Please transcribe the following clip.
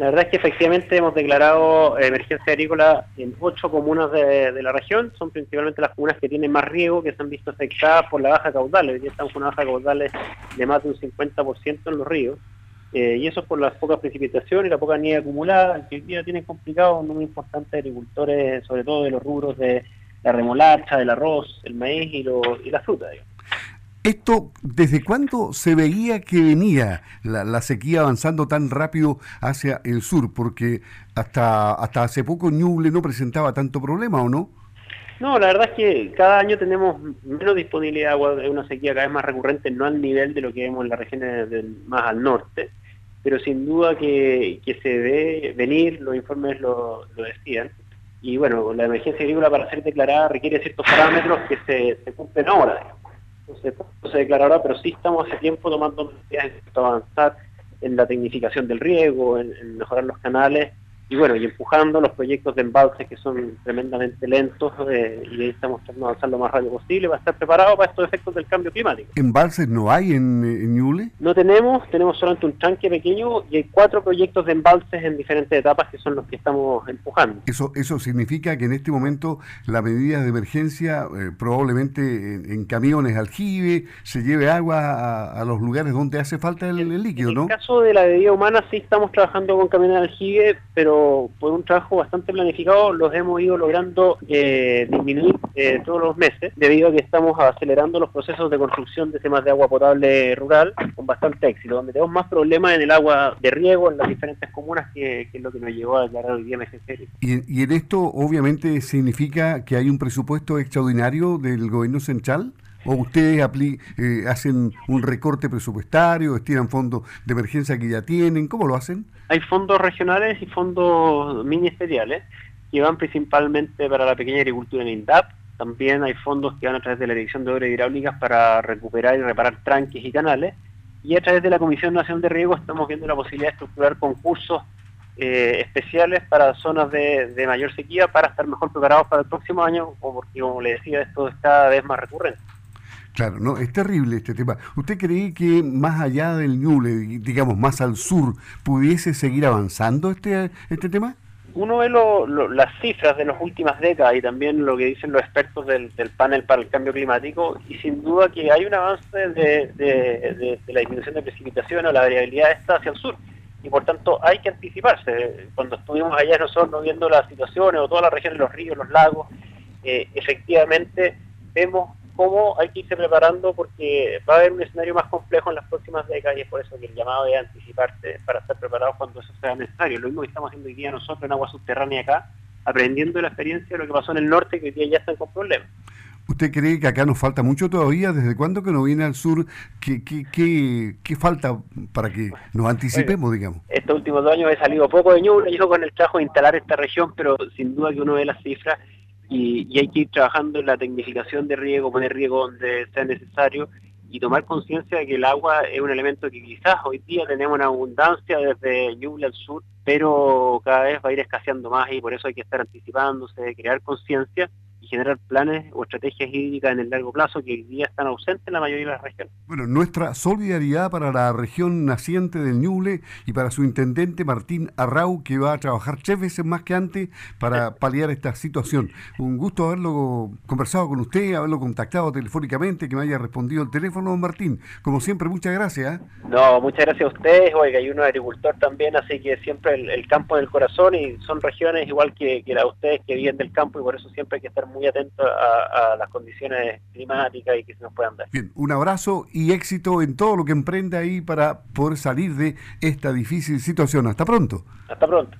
La verdad es que efectivamente hemos declarado emergencia agrícola en ocho comunas de, la región. Son principalmente las comunas que tienen más riego, que se han visto afectadas por la baja caudal. Hoy día estamos con una baja caudal de más de un 50% en los ríos. Eh, y eso es por las pocas precipitaciones y la poca nieve acumulada, que hoy día tienen complicado un número importante de agricultores, sobre todo de los rubros de la remolacha, del arroz, el maíz y, y la fruta. ¿Esto desde cuándo se veía que venía la, sequía avanzando tan rápido hacia el sur? Porque hasta, hasta hace poco Ñuble no presentaba tanto problema, ¿o no? No, la verdad es que cada año tenemos menos disponibilidad de agua, de una sequía cada vez más recurrente, no al nivel de lo que vemos en las regiones del, más al norte, pero sin duda que, se ve venir, los informes lo, decían, y bueno, la emergencia agrícola para ser declarada requiere ciertos parámetros que se, se cumplen ahora no se declara ahora, pero sí estamos hace tiempo tomando medidas para avanzar en la tecnificación del riego, en mejorar los canales y bueno, y empujando los proyectos de embalses que son tremendamente lentos eh, y ahí estamos tratando de avanzar lo más rápido posible para estar preparados para estos efectos del cambio climático. ¿Embalses no hay en, en Ñuble? No tenemos, tenemos solamente un tanque pequeño y hay cuatro proyectos de embalses en diferentes etapas que son los que estamos empujando. Eso, eso significa que en este momento la medida de emergencia eh, probablemente en, camiones aljibe se lleve agua a, los lugares donde hace falta el, líquido, ¿no? En el caso de la bebida humana sí estamos trabajando con camiones aljibe, pero por un trabajo bastante planificado los hemos ido logrando eh, disminuir eh, todos los meses debido a que estamos acelerando los procesos de construcción de sistemas de agua potable rural con bastante éxito, donde tenemos más problemas en el agua de riego en las diferentes comunas que, es lo que nos llevó a declarar hoy día emergencia. ¿Y, y en esto obviamente significa que hay un presupuesto extraordinario del gobierno central? ¿O ustedes eh, hacen un recorte presupuestario, estiran fondos de emergencia que ya tienen? ¿Cómo lo hacen? Hay fondos regionales y fondos ministeriales que van principalmente para la pequeña agricultura en INDAP. También hay fondos que van a través de la Dirección de Obras Hidráulicas para recuperar y reparar tranques y canales. Y a través de la Comisión Nacional de Riego estamos viendo la posibilidad de estructurar concursos eh, especiales para zonas de, de, mayor sequía para estar mejor preparados para el próximo año, porque, como le decía, esto es cada vez más recurrente. Claro, no, es terrible este tema. ¿Usted cree que más allá del Ñuble, digamos más al sur, pudiese seguir avanzando este, este tema? Uno ve las cifras de las últimas décadas y también lo que dicen los expertos del, panel para el cambio climático y sin duda que hay un avance de, la disminución de precipitación o la variabilidad esta hacia el sur y por tanto hay que anticiparse. Cuando estuvimos allá nosotros viendo las situaciones o toda la región de los ríos, los lagos, eh, efectivamente vemos cómo hay que irse preparando porque va a haber un escenario más complejo en las próximas décadas y es por eso que el llamado es anticiparse para estar preparados cuando eso sea necesario. Lo mismo que estamos haciendo hoy día nosotros en agua subterránea acá, aprendiendo de la experiencia de lo que pasó en el norte, que hoy día ya están con problemas. ¿Usted cree que acá nos falta mucho todavía? ¿Desde cuándo que no viene al sur? ¿Qué, qué, qué, falta para que nos anticipemos, digamos? Estos últimos dos años he salido poco de Ñuble, yo con el trabajo de instalar esta región, pero sin duda que uno ve las cifras y, hay que ir trabajando en la tecnificación de riego, poner riego donde sea necesario y tomar conciencia de que el agua es un elemento que quizás hoy día tenemos una abundancia desde Ñuble al sur, pero cada vez va a ir escaseando más y por eso hay que estar anticipándose, crear conciencia generar planes o estrategias hídricas en el largo plazo que hoy día están ausentes en la mayoría de las regiones. Bueno, nuestra solidaridad para la región naciente del Ñuble y para su intendente Martín Arrau, que va a trabajar tres veces más que antes para paliar esta situación. Un gusto haberlo conversado con usted, haberlo contactado telefónicamente, que me haya respondido el teléfono, Martín. Como siempre, muchas gracias. ¿eh? No, muchas gracias a ustedes. Oiga, hay uno agricultor también, así que siempre el, campo del corazón y son regiones igual que, que la de ustedes que viven del campo y por eso siempre hay que estar muy muy atento a, las condiciones climáticas y que se nos puedan dar. Bien, un abrazo y éxito en todo lo que emprenda ahí para poder salir de esta difícil situación. Hasta pronto. Hasta pronto.